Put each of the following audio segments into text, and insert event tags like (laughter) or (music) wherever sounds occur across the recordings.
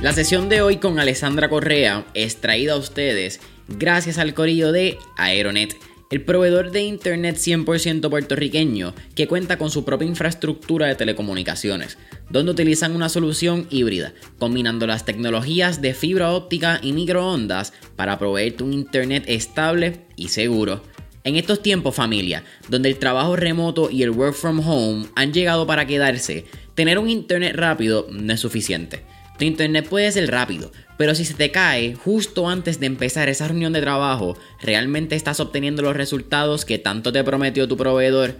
La sesión de hoy con Alessandra Correa es traída a ustedes gracias al corillo de Aeronet, el proveedor de Internet 100% puertorriqueño que cuenta con su propia infraestructura de telecomunicaciones, donde utilizan una solución híbrida, combinando las tecnologías de fibra óptica y microondas para proveerte un Internet estable y seguro. En estos tiempos familia, donde el trabajo remoto y el work from home han llegado para quedarse, tener un internet rápido no es suficiente. Tu internet puede ser rápido, pero si se te cae justo antes de empezar esa reunión de trabajo, ¿realmente estás obteniendo los resultados que tanto te prometió tu proveedor?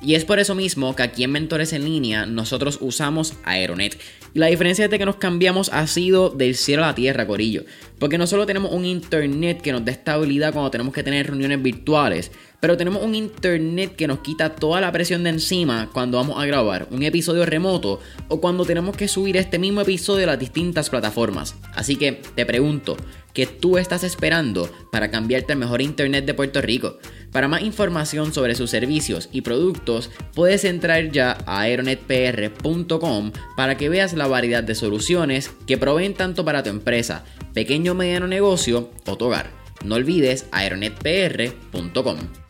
Y es por eso mismo que aquí en Mentores en Línea nosotros usamos Aeronet. Y la diferencia de que nos cambiamos ha sido del cielo a la tierra, Corillo. Porque no solo tenemos un internet que nos da estabilidad cuando tenemos que tener reuniones virtuales, pero tenemos un internet que nos quita toda la presión de encima cuando vamos a grabar un episodio remoto o cuando tenemos que subir este mismo episodio a las distintas plataformas. Así que te pregunto, ¿qué tú estás esperando para cambiarte al mejor internet de Puerto Rico? Para más información sobre sus servicios y productos, puedes entrar ya a aeronetpr.com para que veas la variedad de soluciones que proveen tanto para tu empresa, pequeño o mediano negocio o tu hogar. No olvides aeronetpr.com.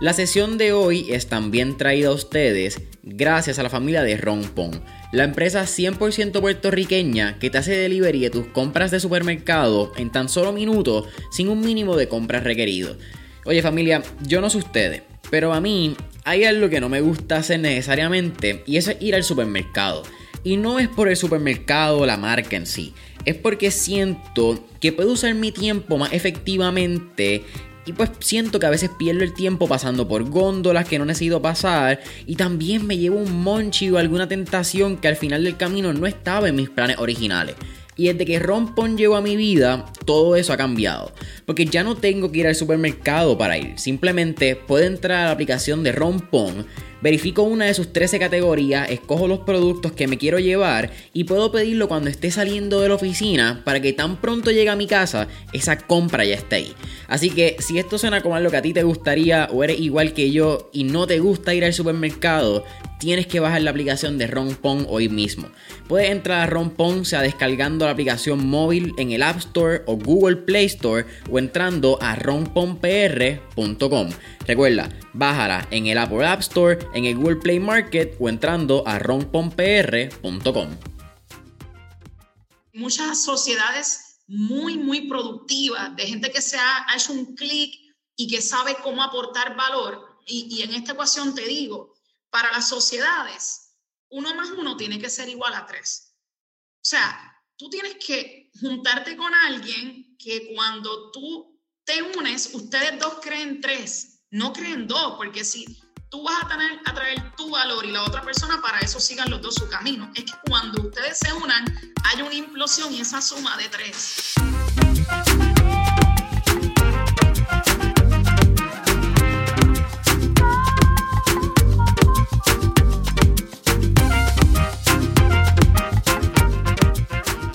La sesión de hoy es también traída a ustedes gracias a la familia de Rompon, la empresa 100% puertorriqueña que te hace delivery de tus compras de supermercado en tan solo minutos sin un mínimo de compras requerido. Oye familia, yo no sé ustedes, pero a mí hay algo que no me gusta hacer necesariamente y eso es ir al supermercado. Y no es por el supermercado o la marca en sí, es porque siento que puedo usar mi tiempo más efectivamente y pues siento que a veces pierdo el tiempo pasando por góndolas que no necesito pasar. Y también me llevo un monchi o alguna tentación que al final del camino no estaba en mis planes originales. Y desde que Rompon llegó a mi vida, todo eso ha cambiado. Porque ya no tengo que ir al supermercado para ir. Simplemente puedo entrar a la aplicación de Rompon Verifico una de sus 13 categorías, escojo los productos que me quiero llevar y puedo pedirlo cuando esté saliendo de la oficina para que tan pronto llegue a mi casa, esa compra ya esté ahí. Así que si esto suena como algo que a ti te gustaría o eres igual que yo y no te gusta ir al supermercado, tienes que bajar la aplicación de Rompon hoy mismo. Puedes entrar a Rompon, sea descargando la aplicación móvil en el App Store o Google Play Store o entrando a romponpr.com. Recuerda, bájala en el Apple App Store, en el Google Play Market o entrando a romponpr.com. Muchas sociedades muy, muy productivas, de gente que se ha, hecho un clic y que sabe cómo aportar valor. Y, y en esta ecuación te digo, para las sociedades, uno más uno tiene que ser igual a tres. O sea, tú tienes que juntarte con alguien que cuando tú te unes, ustedes dos creen tres, no creen dos, porque si tú vas a, tener, a traer tu valor y la otra persona, para eso sigan los dos su camino. Es que cuando ustedes se unan, hay una implosión y esa suma de tres.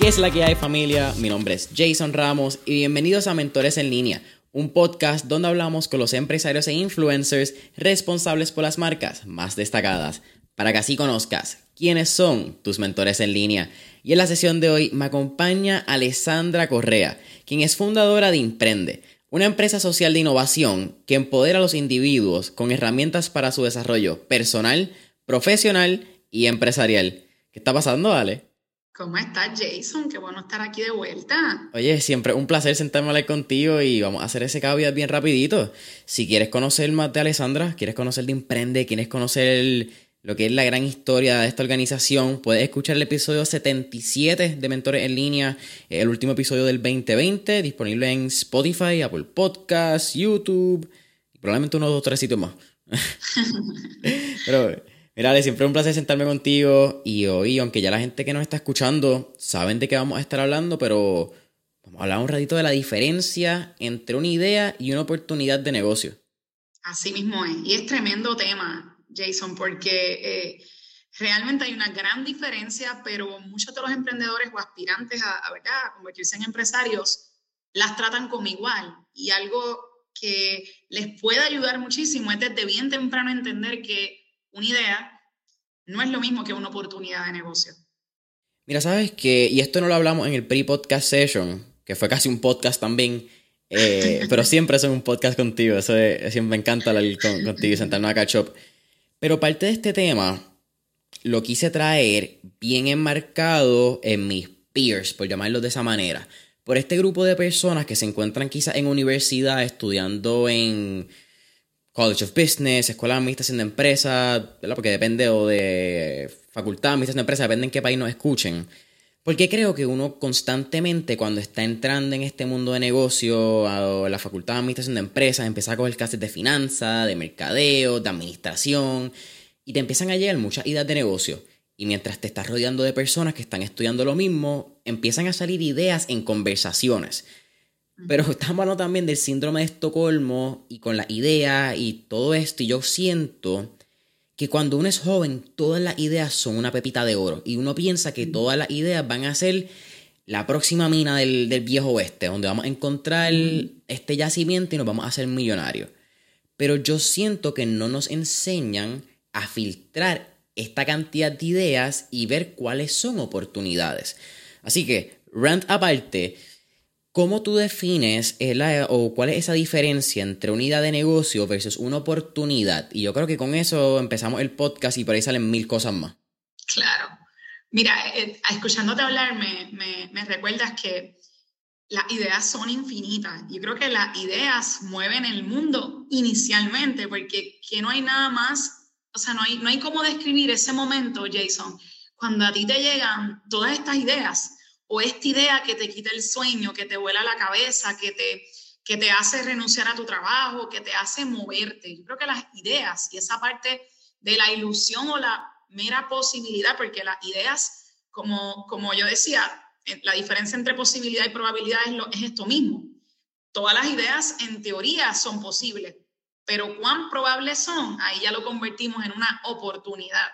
¿Qué es la que hay familia? Mi nombre es Jason Ramos y bienvenidos a Mentores en línea, un podcast donde hablamos con los empresarios e influencers responsables por las marcas más destacadas, para que así conozcas quiénes son tus mentores en línea. Y en la sesión de hoy me acompaña Alessandra Correa, quien es fundadora de Imprende, una empresa social de innovación que empodera a los individuos con herramientas para su desarrollo personal, profesional y empresarial. ¿Qué está pasando, Ale? ¿Cómo estás, Jason? Qué bueno estar aquí de vuelta. Oye, siempre un placer sentarme a hablar contigo y vamos a hacer ese caveat bien rapidito. Si quieres conocer más de Alessandra, quieres conocer de Emprende, quieres conocer lo que es la gran historia de esta organización, puedes escuchar el episodio 77 de Mentores en Línea, el último episodio del 2020, disponible en Spotify, Apple Podcasts, YouTube y probablemente unos dos o tres sitios más. (laughs) Pero Mira, siempre es un placer sentarme contigo y hoy, aunque ya la gente que nos está escuchando saben de qué vamos a estar hablando, pero vamos a hablar un ratito de la diferencia entre una idea y una oportunidad de negocio. Así mismo es, y es tremendo tema, Jason, porque eh, realmente hay una gran diferencia, pero muchos de los emprendedores o aspirantes a, a convertirse en empresarios las tratan como igual y algo que les puede ayudar muchísimo es desde bien temprano entender que una idea no es lo mismo que una oportunidad de negocio. Mira, sabes que, y esto no lo hablamos en el pre-podcast session, que fue casi un podcast también, eh, (laughs) pero siempre es un podcast contigo, eso siempre me encanta hablar contigo y sentarnos a catch up. Pero parte de este tema lo quise traer bien enmarcado en mis peers, por llamarlo de esa manera. Por este grupo de personas que se encuentran quizás en universidad estudiando en College of Business, Escuela de Administración de Empresas, porque depende, o de Facultad de Administración de Empresas, depende en qué país nos escuchen. Porque creo que uno constantemente cuando está entrando en este mundo de negocio, a la Facultad de Administración de Empresas, empieza a coger clases de finanzas, de mercadeo, de administración, y te empiezan a llegar muchas ideas de negocio. Y mientras te estás rodeando de personas que están estudiando lo mismo, empiezan a salir ideas en conversaciones. Pero estamos hablando también del síndrome de Estocolmo y con la idea y todo esto. Y yo siento que cuando uno es joven, todas las ideas son una pepita de oro. Y uno piensa que todas las ideas van a ser la próxima mina del, viejo oeste, donde vamos a encontrar este yacimiento y nos vamos a hacer millonarios. Pero yo siento que no nos enseñan a filtrar esta cantidad de ideas y ver cuáles son oportunidades. Así que, rant aparte, ¿Cómo tú defines o cuál es esa diferencia entre una idea de negocio versus una oportunidad? Y yo creo que con eso empezamos el podcast y por ahí salen mil cosas más. Claro. Mira, eh, escuchándote hablar me, me, recuerdas que las ideas son infinitas. Yo creo que las ideas mueven el mundo inicialmente porque que no hay nada más, o sea, no hay, no hay cómo describir ese momento, Jason, cuando a ti te llegan todas estas ideas o esta idea que te quita el sueño, que te vuela la cabeza, que te, que te hace renunciar a tu trabajo, que te hace moverte. Yo creo que las ideas y esa parte de la ilusión o la mera posibilidad, porque las ideas, como, como yo decía, la diferencia entre posibilidad y probabilidad es, lo, es esto mismo. Todas las ideas en teoría son posibles, pero cuán probables son, ahí ya lo convertimos en una oportunidad.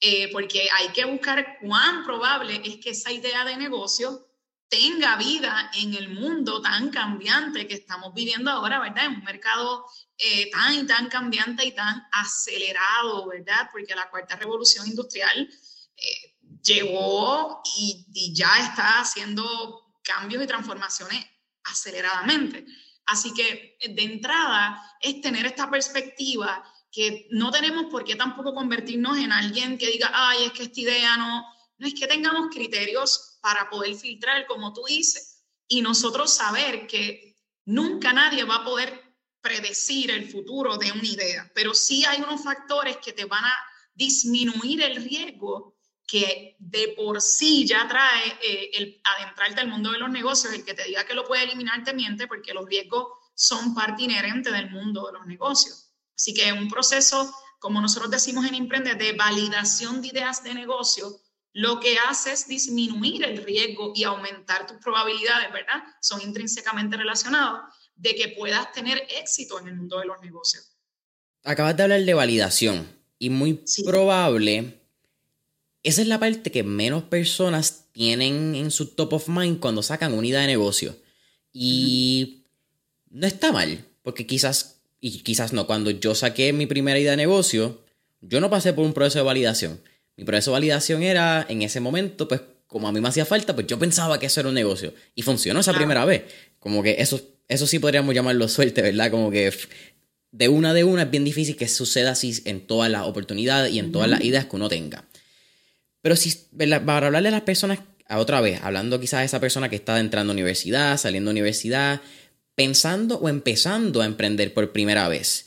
Eh, porque hay que buscar cuán probable es que esa idea de negocio tenga vida en el mundo tan cambiante que estamos viviendo ahora, ¿verdad? En un mercado eh, tan y tan cambiante y tan acelerado, ¿verdad? Porque la cuarta revolución industrial eh, llegó y, y ya está haciendo cambios y transformaciones aceleradamente. Así que de entrada es tener esta perspectiva que no tenemos por qué tampoco convertirnos en alguien que diga, ay, es que esta idea no, no es que tengamos criterios para poder filtrar, como tú dices, y nosotros saber que nunca nadie va a poder predecir el futuro de una idea, pero sí hay unos factores que te van a disminuir el riesgo que de por sí ya trae eh, el adentrarte al mundo de los negocios, el que te diga que lo puede eliminar te miente porque los riesgos son parte inherente del mundo de los negocios. Así que un proceso, como nosotros decimos en Emprende, de validación de ideas de negocio, lo que hace es disminuir el riesgo y aumentar tus probabilidades, ¿verdad? Son intrínsecamente relacionados de que puedas tener éxito en el mundo de los negocios. Acabas de hablar de validación y muy probable, esa es la parte que menos personas tienen en su top of mind cuando sacan una idea de negocio. Y no está mal, porque quizás y quizás no, cuando yo saqué mi primera idea de negocio, yo no pasé por un proceso de validación. Mi proceso de validación era, en ese momento, pues como a mí me hacía falta, pues yo pensaba que eso era un negocio. Y funcionó esa primera vez. Como que eso, eso sí podríamos llamarlo suerte, ¿verdad? Como que de una de una es bien difícil que suceda así en todas las oportunidades y en todas las ideas que uno tenga. Pero si, para hablarle a las personas, a otra vez, hablando quizás de esa persona que está entrando a universidad, saliendo a universidad, pensando o empezando a emprender por primera vez.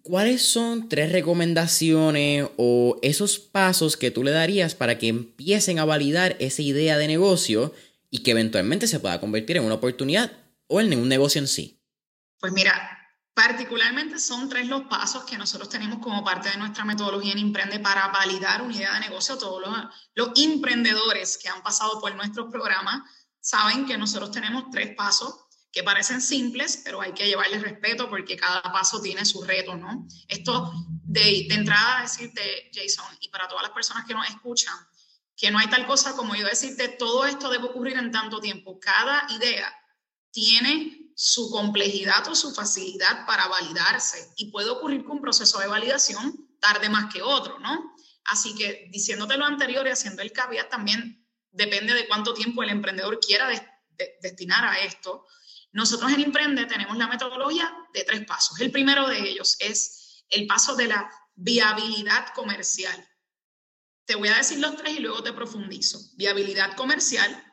¿Cuáles son tres recomendaciones o esos pasos que tú le darías para que empiecen a validar esa idea de negocio y que eventualmente se pueda convertir en una oportunidad o en un negocio en sí? Pues mira, particularmente son tres los pasos que nosotros tenemos como parte de nuestra metodología en Emprende para validar una idea de negocio. Todos los, los emprendedores que han pasado por nuestros programas saben que nosotros tenemos tres pasos que parecen simples, pero hay que llevarles respeto porque cada paso tiene su reto, ¿no? Esto de, de entrada decirte, Jason, y para todas las personas que nos escuchan, que no hay tal cosa como yo decirte, todo esto debe ocurrir en tanto tiempo. Cada idea tiene su complejidad o su facilidad para validarse y puede ocurrir que un proceso de validación tarde más que otro, ¿no? Así que diciéndote lo anterior y haciendo el caveat también depende de cuánto tiempo el emprendedor quiera destinar a esto. Nosotros en Emprende tenemos la metodología de tres pasos. El primero de ellos es el paso de la viabilidad comercial. Te voy a decir los tres y luego te profundizo. Viabilidad comercial,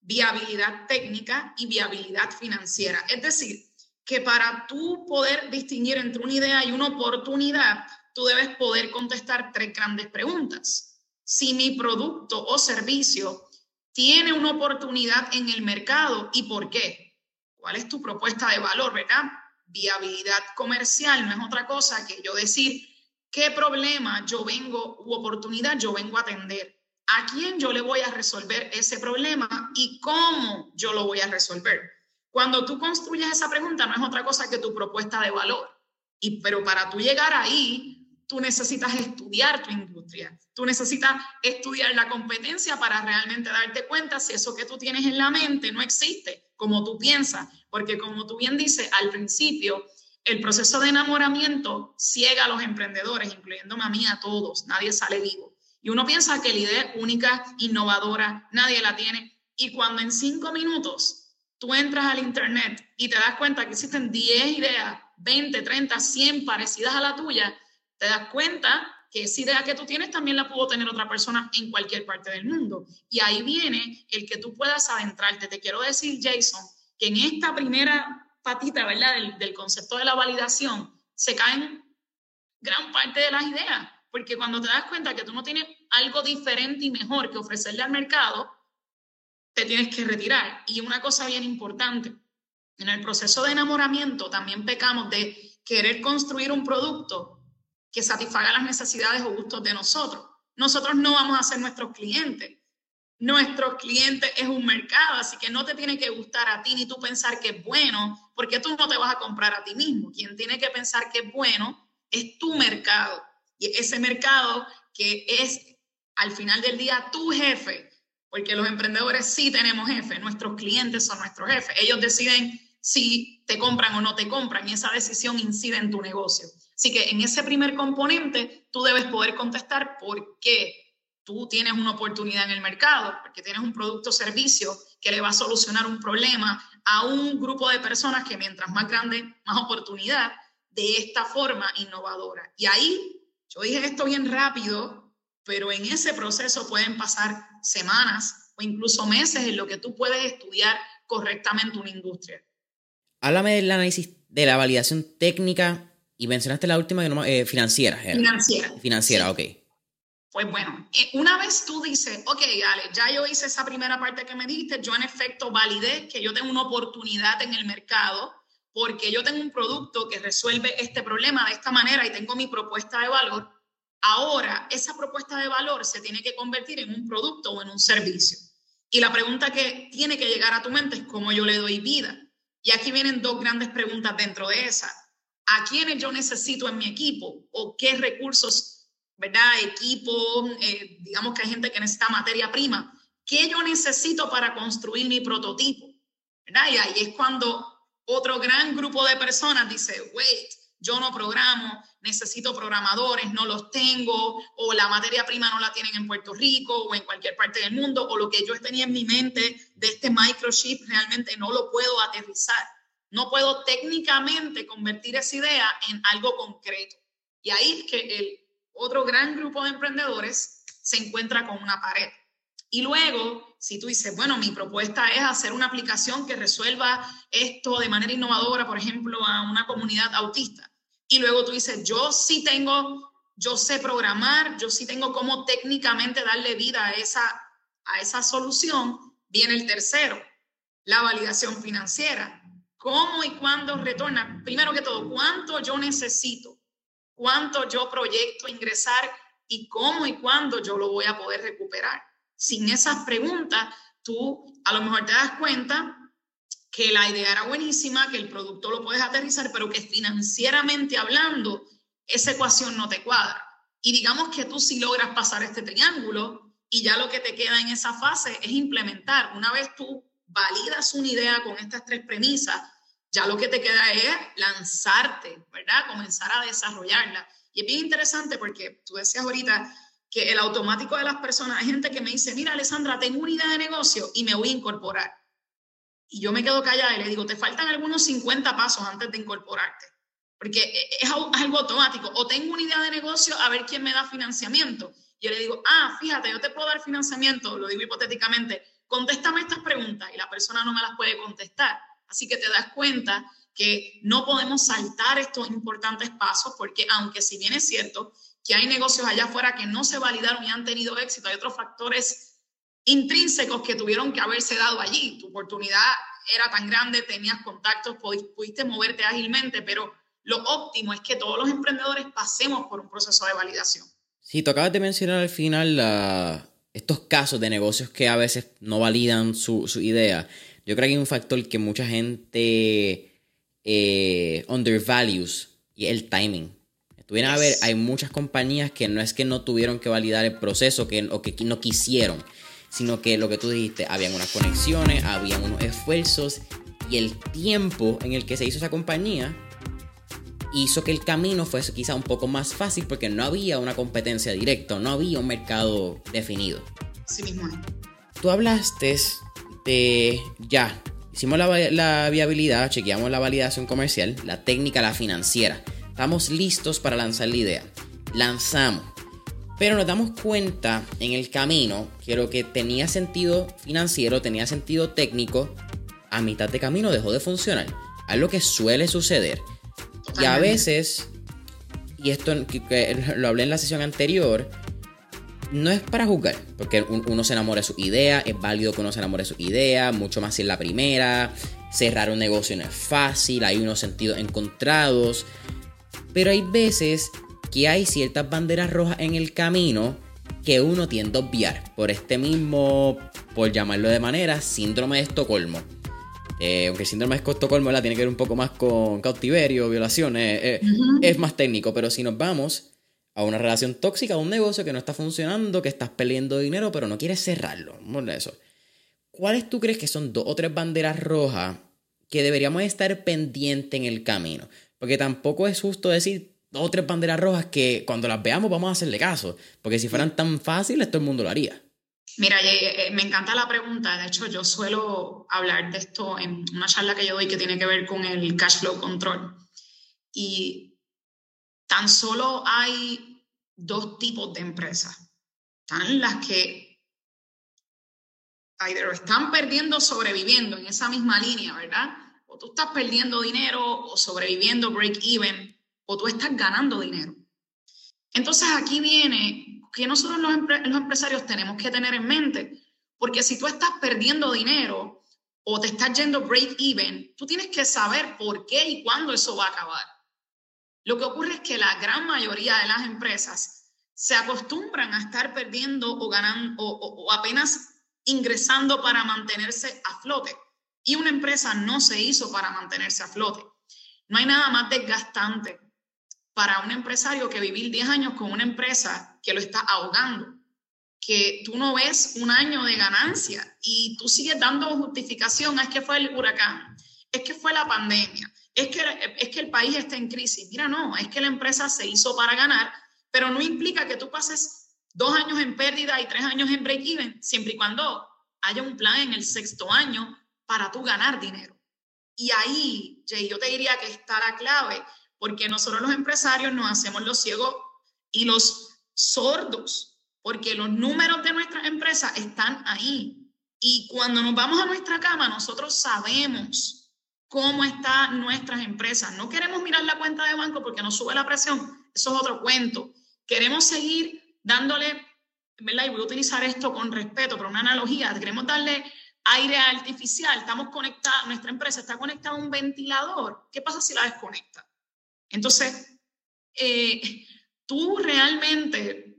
viabilidad técnica y viabilidad financiera. Es decir, que para tú poder distinguir entre una idea y una oportunidad, tú debes poder contestar tres grandes preguntas. Si mi producto o servicio tiene una oportunidad en el mercado y por qué. ¿Cuál es tu propuesta de valor, verdad? Viabilidad comercial no es otra cosa que yo decir qué problema yo vengo u oportunidad yo vengo a atender a quién yo le voy a resolver ese problema y cómo yo lo voy a resolver. Cuando tú construyes esa pregunta, no es otra cosa que tu propuesta de valor. Y, pero para tú llegar ahí, tú necesitas estudiar tu industria. Tú necesitas estudiar la competencia para realmente darte cuenta si eso que tú tienes en la mente no existe como tú piensas. Porque como tú bien dices al principio, el proceso de enamoramiento ciega a los emprendedores, incluyéndome a mí, a todos. Nadie sale vivo. Y uno piensa que la idea es única, innovadora, nadie la tiene. Y cuando en cinco minutos tú entras al Internet y te das cuenta que existen 10 ideas, 20, 30, 100 parecidas a la tuya, te das cuenta que esa idea que tú tienes también la pudo tener otra persona en cualquier parte del mundo. Y ahí viene el que tú puedas adentrarte. Te quiero decir, Jason, que en esta primera patita, ¿verdad? Del, del concepto de la validación, se caen gran parte de las ideas porque cuando te das cuenta que tú no tienes algo diferente y mejor que ofrecerle al mercado, te tienes que retirar. Y una cosa bien importante, en el proceso de enamoramiento también pecamos de querer construir un producto que satisfaga las necesidades o gustos de nosotros. Nosotros no vamos a ser nuestros clientes. Nuestros clientes es un mercado, así que no te tiene que gustar a ti ni tú pensar que es bueno, porque tú no te vas a comprar a ti mismo. Quien tiene que pensar que es bueno es tu mercado y ese mercado que es al final del día tu jefe, porque los emprendedores sí tenemos jefe, nuestros clientes son nuestros jefes, ellos deciden si te compran o no te compran y esa decisión incide en tu negocio. Así que en ese primer componente tú debes poder contestar por qué tú tienes una oportunidad en el mercado, porque tienes un producto o servicio que le va a solucionar un problema a un grupo de personas que mientras más grande, más oportunidad de esta forma innovadora. Y ahí yo dije esto bien rápido, pero en ese proceso pueden pasar semanas o incluso meses en lo que tú puedes estudiar correctamente una industria. Háblame del análisis de la validación técnica y mencionaste la última eh, financiera. Financiera. Financiera, ok. Pues bueno, eh, una vez tú dices, ok, Ale, ya yo hice esa primera parte que me diste, yo en efecto validé que yo tengo una oportunidad en el mercado, porque yo tengo un producto que resuelve este problema de esta manera y tengo mi propuesta de valor, ahora esa propuesta de valor se tiene que convertir en un producto o en un servicio. Y la pregunta que tiene que llegar a tu mente es cómo yo le doy vida. Y aquí vienen dos grandes preguntas dentro de esa. ¿A quiénes yo necesito en mi equipo? ¿O qué recursos, verdad? Equipo, eh, digamos que hay gente que necesita materia prima. ¿Qué yo necesito para construir mi prototipo? ¿Verdad? Y ahí es cuando otro gran grupo de personas dice, wait, yo no programo, necesito programadores, no los tengo, o la materia prima no la tienen en Puerto Rico o en cualquier parte del mundo, o lo que yo tenía en mi mente de este microchip realmente no lo puedo aterrizar. No puedo técnicamente convertir esa idea en algo concreto. Y ahí es que el otro gran grupo de emprendedores se encuentra con una pared. Y luego, si tú dices, bueno, mi propuesta es hacer una aplicación que resuelva esto de manera innovadora, por ejemplo, a una comunidad autista. Y luego tú dices, yo sí tengo, yo sé programar, yo sí tengo cómo técnicamente darle vida a esa, a esa solución. Viene el tercero, la validación financiera. ¿Cómo y cuándo retorna? Primero que todo, ¿cuánto yo necesito? ¿Cuánto yo proyecto ingresar? ¿Y cómo y cuándo yo lo voy a poder recuperar? sin esas preguntas, tú a lo mejor te das cuenta que la idea era buenísima, que el producto lo puedes aterrizar, pero que financieramente hablando, esa ecuación no te cuadra. Y digamos que tú sí logras pasar este triángulo y ya lo que te queda en esa fase es implementar. Una vez tú validas una idea con estas tres premisas, ya lo que te queda es lanzarte, ¿verdad? Comenzar a desarrollarla. Y es bien interesante porque tú decías ahorita, que el automático de las personas, hay gente que me dice, mira, Alessandra, tengo una idea de negocio y me voy a incorporar. Y yo me quedo callada y le digo, te faltan algunos 50 pasos antes de incorporarte, porque es algo automático. O tengo una idea de negocio, a ver quién me da financiamiento. Yo le digo, ah, fíjate, yo te puedo dar financiamiento, lo digo hipotéticamente, contéstame estas preguntas y la persona no me las puede contestar. Así que te das cuenta que no podemos saltar estos importantes pasos porque aunque si bien es cierto que hay negocios allá afuera que no se validaron y han tenido éxito, hay otros factores intrínsecos que tuvieron que haberse dado allí. Tu oportunidad era tan grande, tenías contactos, pudiste moverte ágilmente, pero lo óptimo es que todos los emprendedores pasemos por un proceso de validación. Sí, tú acabas de mencionar al final estos casos de negocios que a veces no validan su, su idea. Yo creo que hay un factor que mucha gente eh, undervalues y el timing. Tuvieron a ver, hay muchas compañías que no es que no tuvieron que validar el proceso que, o que no quisieron, sino que lo que tú dijiste, habían unas conexiones, habían unos esfuerzos y el tiempo en el que se hizo esa compañía hizo que el camino fuese quizá un poco más fácil porque no había una competencia directa, no había un mercado definido. Sí mismo. Tú hablaste de ya, hicimos la, viabilidad, chequeamos la validación comercial, la técnica, la financiera. Estamos listos para lanzar la idea. Lanzamos. Pero nos damos cuenta en el camino que lo que tenía sentido financiero, tenía sentido técnico, a mitad de camino dejó de funcionar. Algo que suele suceder. Y a veces, y esto lo hablé en la sesión anterior, no es para juzgar, porque uno se enamora de su idea, es válido que uno se enamore de su idea, mucho más si es la primera. Cerrar un negocio no es fácil, hay unos sentidos encontrados. Pero hay veces que hay ciertas banderas rojas en el camino que uno tiende a obviar por este mismo, por llamarlo de manera, síndrome de Estocolmo. Eh, aunque el síndrome de Estocolmo la tiene que ver un poco más con cautiverio, violaciones, eh, es más técnico, pero si nos vamos a una relación tóxica, a un negocio que no está funcionando, que estás perdiendo dinero, pero no quieres cerrarlo. Eso. ¿Cuáles tú crees que son dos o tres banderas rojas que deberíamos estar pendientes en el camino? Porque tampoco es justo decir dos o tres banderas rojas que cuando las veamos vamos a hacerle caso. Porque si fueran tan fáciles, todo el mundo lo haría. Mira, eh, me encanta la pregunta. De hecho, yo suelo hablar de esto en una charla que yo doy que tiene que ver con el cash flow control. Y tan solo hay dos tipos de empresas. Están las que están perdiendo sobreviviendo en esa misma línea, ¿verdad? O tú estás perdiendo dinero o sobreviviendo break even, o tú estás ganando dinero. Entonces aquí viene que nosotros los, los empresarios tenemos que tener en mente, porque si tú estás perdiendo dinero o te estás yendo break even, tú tienes que saber por qué y cuándo eso va a acabar. Lo que ocurre es que la gran mayoría de las empresas se acostumbran a estar perdiendo o ganando o, apenas ingresando para mantenerse a flote. Y una empresa no se hizo para mantenerse a flote. No hay nada más desgastante para un empresario que vivir 10 años con una empresa que lo está ahogando, que tú no ves un año de ganancia y tú sigues dando justificación, es que fue el huracán, es que fue la pandemia, es que, es que el país está en crisis. Mira, no, es que la empresa se hizo para ganar, pero no implica que tú pases dos años en pérdida y tres años en break-even, siempre y cuando haya un plan en el sexto año para tú ganar dinero. Y ahí, Jay, yo te diría que está la clave, porque nosotros los empresarios nos hacemos los ciegos y los sordos, porque los números de nuestras empresas están ahí. Y cuando nos vamos a nuestra cama, nosotros sabemos cómo están nuestras empresas. No queremos mirar la cuenta de banco porque nos sube la presión, eso es otro cuento. Queremos seguir dándole, ¿verdad? Y voy a utilizar esto con respeto, pero una analogía, queremos darle aire artificial, estamos conectados, nuestra empresa está conectada a un ventilador. ¿Qué pasa si la desconecta? Entonces, eh, tú realmente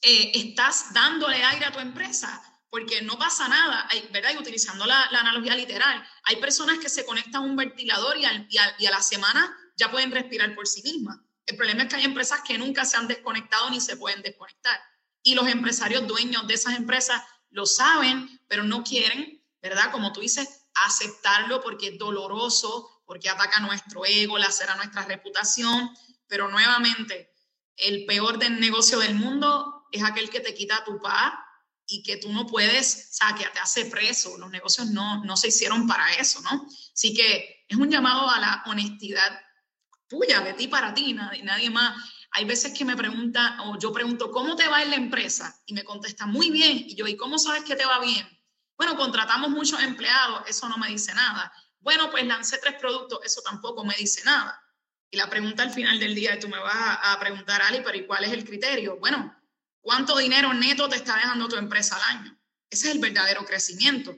eh, estás dándole aire a tu empresa porque no pasa nada, ¿verdad? Y utilizando la, analogía literal, hay personas que se conectan a un ventilador y, y, a, la semana ya pueden respirar por sí mismas. El problema es que hay empresas que nunca se han desconectado ni se pueden desconectar. Y los empresarios dueños de esas empresas lo saben, pero no quieren, ¿verdad? Como tú dices, aceptarlo porque es doloroso, porque ataca nuestro ego, lacera nuestra reputación. Pero nuevamente, el peor del negocio del mundo es aquel que te quita tu paz y que tú no puedes, o sea, que te hace preso. Los negocios no, no se hicieron para eso, ¿no? Así que es un llamado a la honestidad tuya, de ti para ti, nadie, nadie más. Hay veces que me pregunta, o yo pregunto, ¿cómo te va en la empresa? Y me contesta, muy bien. Y yo, ¿y cómo sabes que te va bien? Bueno, contratamos muchos empleados, eso no me dice nada. Bueno, pues lancé tres productos, eso tampoco me dice nada. Y la pregunta al final del día, tú me vas a, preguntar, Ali, pero ¿y cuál es el criterio? Bueno, ¿cuánto dinero neto te está dejando tu empresa al año? Ese es el verdadero crecimiento.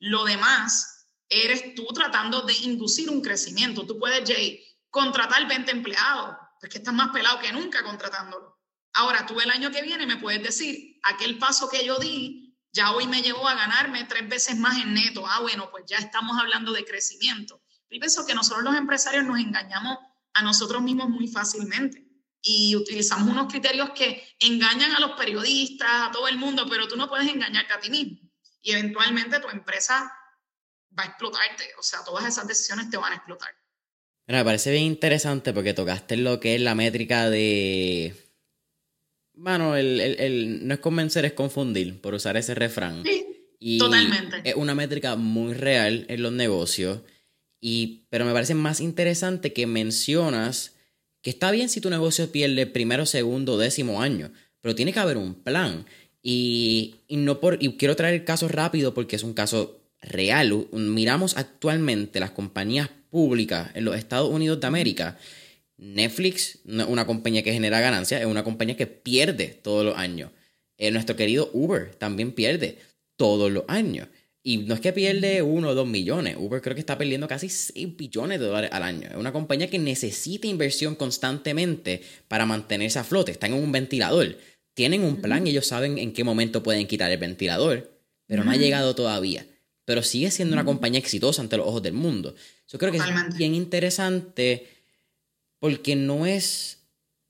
Lo demás, eres tú tratando de inducir un crecimiento. Tú puedes, Jay, contratar 20 empleados, porque estás más pelado que nunca contratándolo. Ahora, tú el año que viene me puedes decir, aquel paso que yo di, ya hoy me llevó a ganarme tres veces más en neto. Ah, bueno, pues ya estamos hablando de crecimiento. Y pienso que nosotros los empresarios nos engañamos a nosotros mismos muy fácilmente y utilizamos unos criterios que engañan a los periodistas, a todo el mundo, pero tú no puedes engañarte a ti mismo. Y eventualmente tu empresa va a explotarte, o sea, todas esas decisiones te van a explotar me parece bien interesante porque tocaste lo que es la métrica de. Bueno, el, no es convencer, es confundir, por usar ese refrán. Sí, totalmente. Es una métrica muy real en los negocios. Y, pero me parece más interesante que mencionas está bien si tu negocio pierde primero, segundo, décimo año, pero tiene que haber un plan. Y, y no por, y quiero traer el caso rápido porque es un caso real. Miramos actualmente las compañías pública en los Estados Unidos de América, Netflix una compañía que genera ganancias, es una compañía que pierde todos los años. Eh, nuestro querido Uber también pierde todos los años. Y no es que pierde uno o dos millones. Uber creo que está perdiendo casi 6 billones de dólares al año. Es una compañía que necesita inversión constantemente para mantenerse a flote. Están en un ventilador. Tienen un plan y ellos saben en qué momento pueden quitar el ventilador. Pero no ha llegado todavía. Pero sigue siendo una compañía exitosa ante los ojos del mundo. Yo creo que es bien interesante porque no es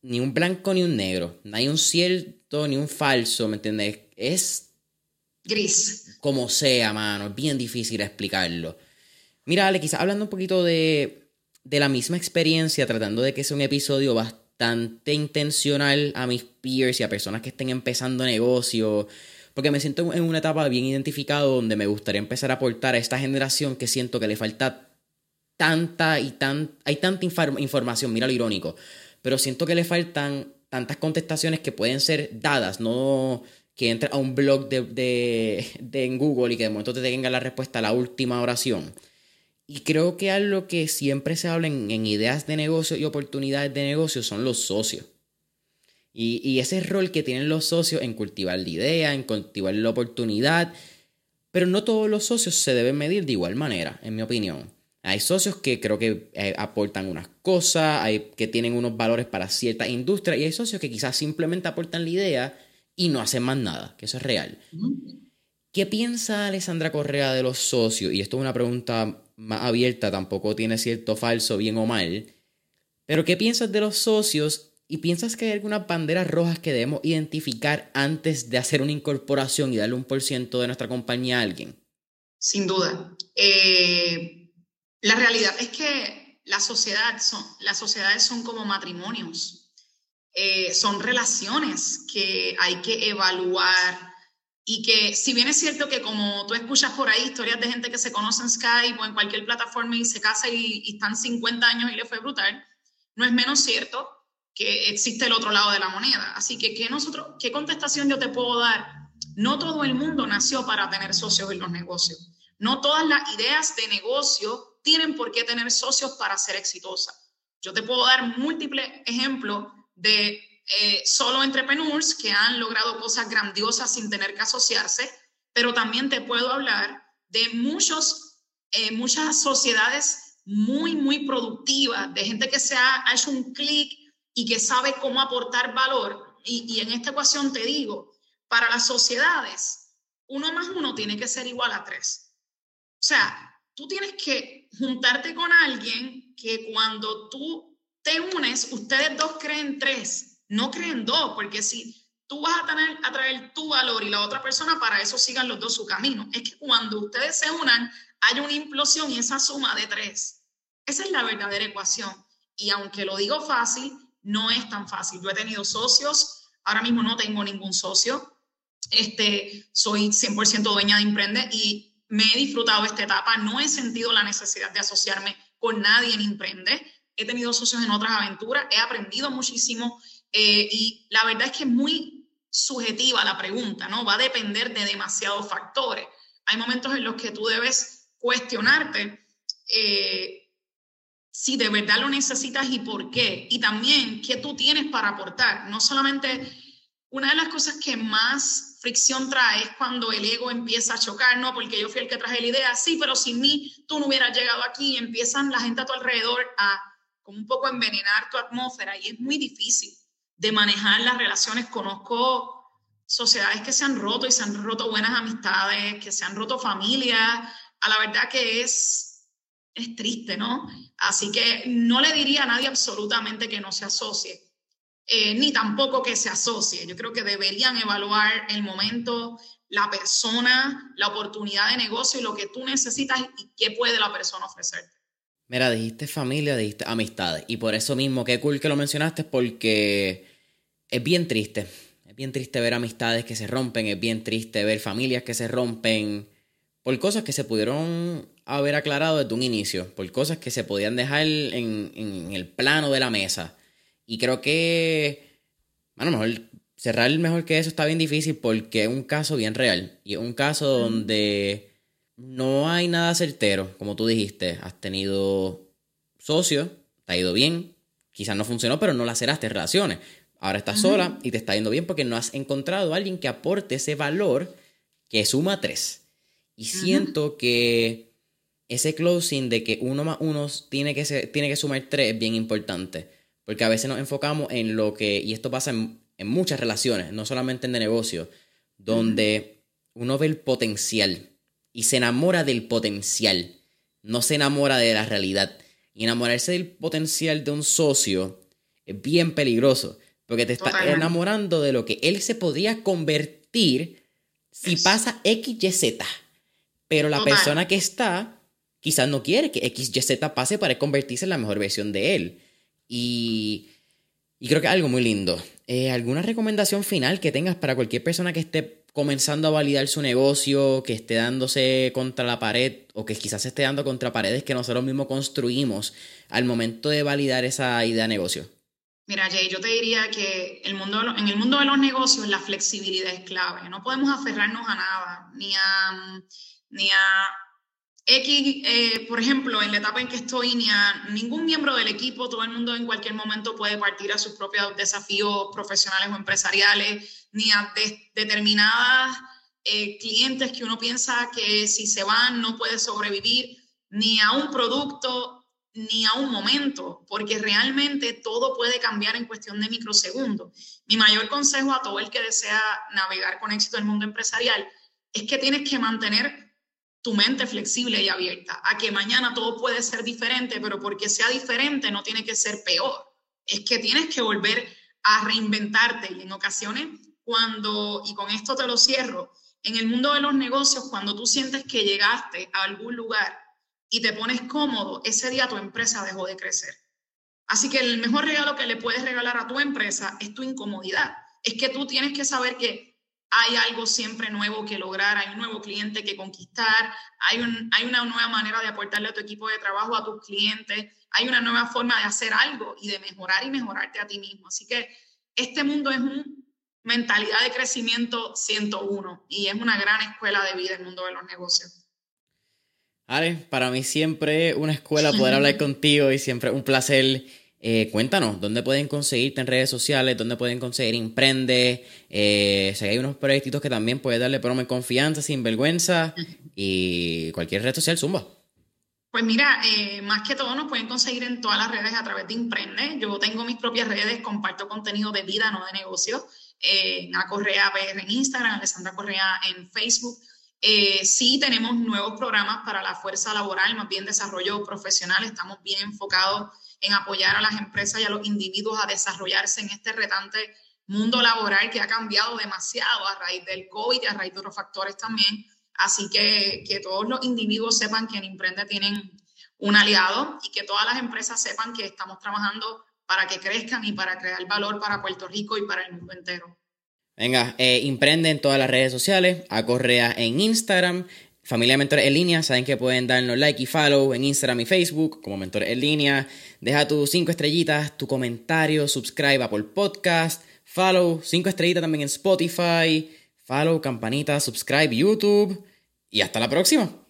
ni un blanco ni un negro, no hay un cierto ni un falso, ¿me entiendes? Es gris. Como sea, mano, es bien difícil explicarlo. Mira, Ale, quizás hablando un poquito de, de la misma experiencia, tratando de que sea un episodio bastante intencional a mis peers y a personas que estén empezando negocio, porque me siento en una etapa bien identificado donde me gustaría empezar a aportar a esta generación que siento que le falta tanta y tan, hay tanta información, mira lo irónico, pero siento que le faltan tantas contestaciones que pueden ser dadas, no que entres a un blog de, de, en Google y que de momento te tenga la respuesta a la última oración. Y creo que algo que siempre se habla en, ideas de negocio y oportunidades de negocio son los socios. Y, y, ese rol que tienen los socios en cultivar la idea, en cultivar la oportunidad. Pero no todos los socios se deben medir de igual manera, en mi opinión. Hay socios que creo que eh, aportan unas cosas, hay que tienen unos valores para cierta industria y hay socios que quizás simplemente aportan la idea y no hacen más nada, que eso es real. ¿Qué piensa Alessandra Correa de los socios? Y esto es una pregunta más abierta, tampoco tiene cierto falso, bien o mal. Pero ¿qué piensas de los socios? ¿Y piensas que hay algunas banderas rojas que debemos identificar antes de hacer una incorporación y darle un por ciento de nuestra compañía a alguien? Sin duda. Eh, la realidad es que la sociedad son, las sociedades son como matrimonios, eh, son relaciones que hay que evaluar y que si bien es cierto que como tú escuchas por ahí historias de gente que se conoce en Skype o en cualquier plataforma y se casa y, están 50 años y le fue brutal, no es menos cierto que existe el otro lado de la moneda. Así que, ¿qué, nosotros, ¿qué contestación yo te puedo dar? No todo el mundo nació para tener socios en los negocios. No todas las ideas de negocio tienen por qué tener socios para ser exitosa. Yo te puedo dar múltiples ejemplos de eh, solo entrepreneurs que han logrado cosas grandiosas sin tener que asociarse, pero también te puedo hablar de muchos, eh, muchas sociedades muy, muy productivas, de gente que se ha, hecho un clic y que sabe cómo aportar valor. Y, y en esta ecuación te digo, para las sociedades, uno más uno tiene que ser igual a tres. O sea, tú tienes que juntarte con alguien que cuando tú te unes, ustedes dos creen tres, no creen dos, porque si tú vas a, tener, a traer tu valor y la otra persona, para eso sigan los dos su camino. Es que cuando ustedes se unan, hay una implosión y esa suma de tres. Esa es la verdadera ecuación. Y aunque lo digo fácil, no es tan fácil. Yo he tenido socios Ahora mismo no tengo ningún socio. Este, soy 100% dueña de Imprende y me he disfrutado esta etapa. No he sentido la necesidad de asociarme con nadie en Imprende. He tenido socios en otras aventuras, he aprendido muchísimo eh, y la verdad es que es muy subjetiva la pregunta, ¿no? Va a depender de demasiados factores. Hay momentos en los que tú debes cuestionarte eh, si de verdad lo necesitas y por qué. Y también qué tú tienes para aportar. No solamente una de las cosas que más fricción trae es cuando el ego empieza a chocar, no, porque yo fui el que traje la idea, sí, pero sin mí tú no hubieras llegado aquí y empiezan la gente a tu alrededor a como un poco envenenar tu atmósfera y es muy difícil de manejar las relaciones. Conozco sociedades que se han roto y se han roto buenas amistades, que se han roto familias. A la verdad que es, es triste, ¿no? Así que no le diría a nadie absolutamente que no se asocie, eh, ni tampoco que se asocie. Yo creo que deberían evaluar el momento, la persona, la oportunidad de negocio y lo que tú necesitas y qué puede la persona ofrecerte. Mira, dijiste familia, dijiste amistades. Y por eso mismo, qué cool que lo mencionaste, porque es bien triste. Es bien triste ver amistades que se rompen, es bien triste ver familias que se rompen por cosas que se pudieron haber aclarado desde un inicio, por cosas que se podían dejar en, en el plano de la mesa. Y creo que, bueno, mejor cerrar mejor que eso está bien difícil porque es un caso bien real. Y es un caso donde no hay nada certero, como tú dijiste. Has tenido socios, te ha ido bien, quizás no funcionó, pero no laceraste relaciones. Ahora estás sola y te está yendo bien porque no has encontrado a alguien que aporte ese valor que suma tres. Y siento que ese closing de que uno más uno tiene que, tiene que sumar tres es bien importante. Porque a veces nos enfocamos en lo que, y esto pasa en, muchas relaciones, no solamente en de negocio, donde uno ve el potencial y se enamora del potencial, no se enamora de la realidad. Y enamorarse del potencial de un socio es bien peligroso, porque te está enamorando de lo que él se podría convertir si pasa X, Y, Z. Pero la persona que está quizás no quiere que X, Y, Z pase para convertirse en la mejor versión de él. Y, y creo que es algo muy lindo. Eh, ¿Alguna recomendación final que tengas para cualquier persona que esté comenzando a validar su negocio, que esté dándose contra la pared o que quizás esté dando contra paredes que nosotros mismos construimos al momento de validar esa idea de negocio? Mira, Jay, yo te diría que el mundo, en el mundo de los negocios la flexibilidad es clave. No podemos aferrarnos a nada, ni a, ni a X, eh, por ejemplo, en la etapa en que estoy, ni a ningún miembro del equipo, todo el mundo en cualquier momento puede partir a sus propios desafíos profesionales o empresariales, ni a determinadas eh, clientes que uno piensa que si se van no puede sobrevivir, ni a un producto, ni a un momento, porque realmente todo puede cambiar en cuestión de microsegundos. Mi mayor consejo a todo el que desea navegar con éxito el mundo empresarial es que tienes que mantener tu mente flexible y abierta a que mañana todo puede ser diferente, pero porque sea diferente no tiene que ser peor. Es que tienes que volver a reinventarte y en ocasiones cuando, y con esto te lo cierro, en el mundo de los negocios, cuando tú sientes que llegaste a algún lugar y te pones cómodo, ese día tu empresa dejó de crecer. Así que el mejor regalo que le puedes regalar a tu empresa es tu incomodidad. Es que tú tienes que saber que hay algo siempre nuevo que lograr, hay un nuevo cliente que conquistar, hay, hay una nueva manera de aportarle a tu equipo de trabajo, a tus clientes, hay una nueva forma de hacer algo y de mejorar y mejorarte a ti mismo. Así que este mundo es una mentalidad de crecimiento 101 y es una gran escuela de vida el mundo de los negocios. Ale, para mí siempre una escuela poder hablar (laughs) contigo y siempre un placer eh, cuéntanos, ¿dónde pueden conseguirte en redes sociales? ¿Dónde pueden conseguir Imprende? Eh, si hay unos proyectitos que también puedes darle promo confianza, sin vergüenza y cualquier red social, zumba. Pues mira, eh, más que todo nos pueden conseguir en todas las redes a través de Imprende. Yo tengo mis propias redes, comparto contenido de vida, no de negocio. Eh, Correa en Instagram, Alessandra Correa en Facebook. sí tenemos nuevos programas para la fuerza laboral, más bien desarrollo profesional. Estamos bien enfocados en apoyar a las empresas y a los individuos a desarrollarse en este retante mundo laboral que ha cambiado demasiado a raíz del COVID y a raíz de otros factores también. Así que que todos los individuos sepan que en Imprende tienen un aliado y que todas las empresas sepan que estamos trabajando para que crezcan y para crear valor para Puerto Rico y para el mundo entero. Venga, eh, imprende en todas las redes sociales, a Correa en Instagram, Familia Mentores en Línea, saben que pueden darnos like y follow en Instagram y Facebook como Mentores en Línea. Deja tus cinco estrellitas, tu comentario, subscribe por Podcast, follow, cinco estrellitas también en Spotify, follow, campanita, subscribe YouTube y hasta la próxima.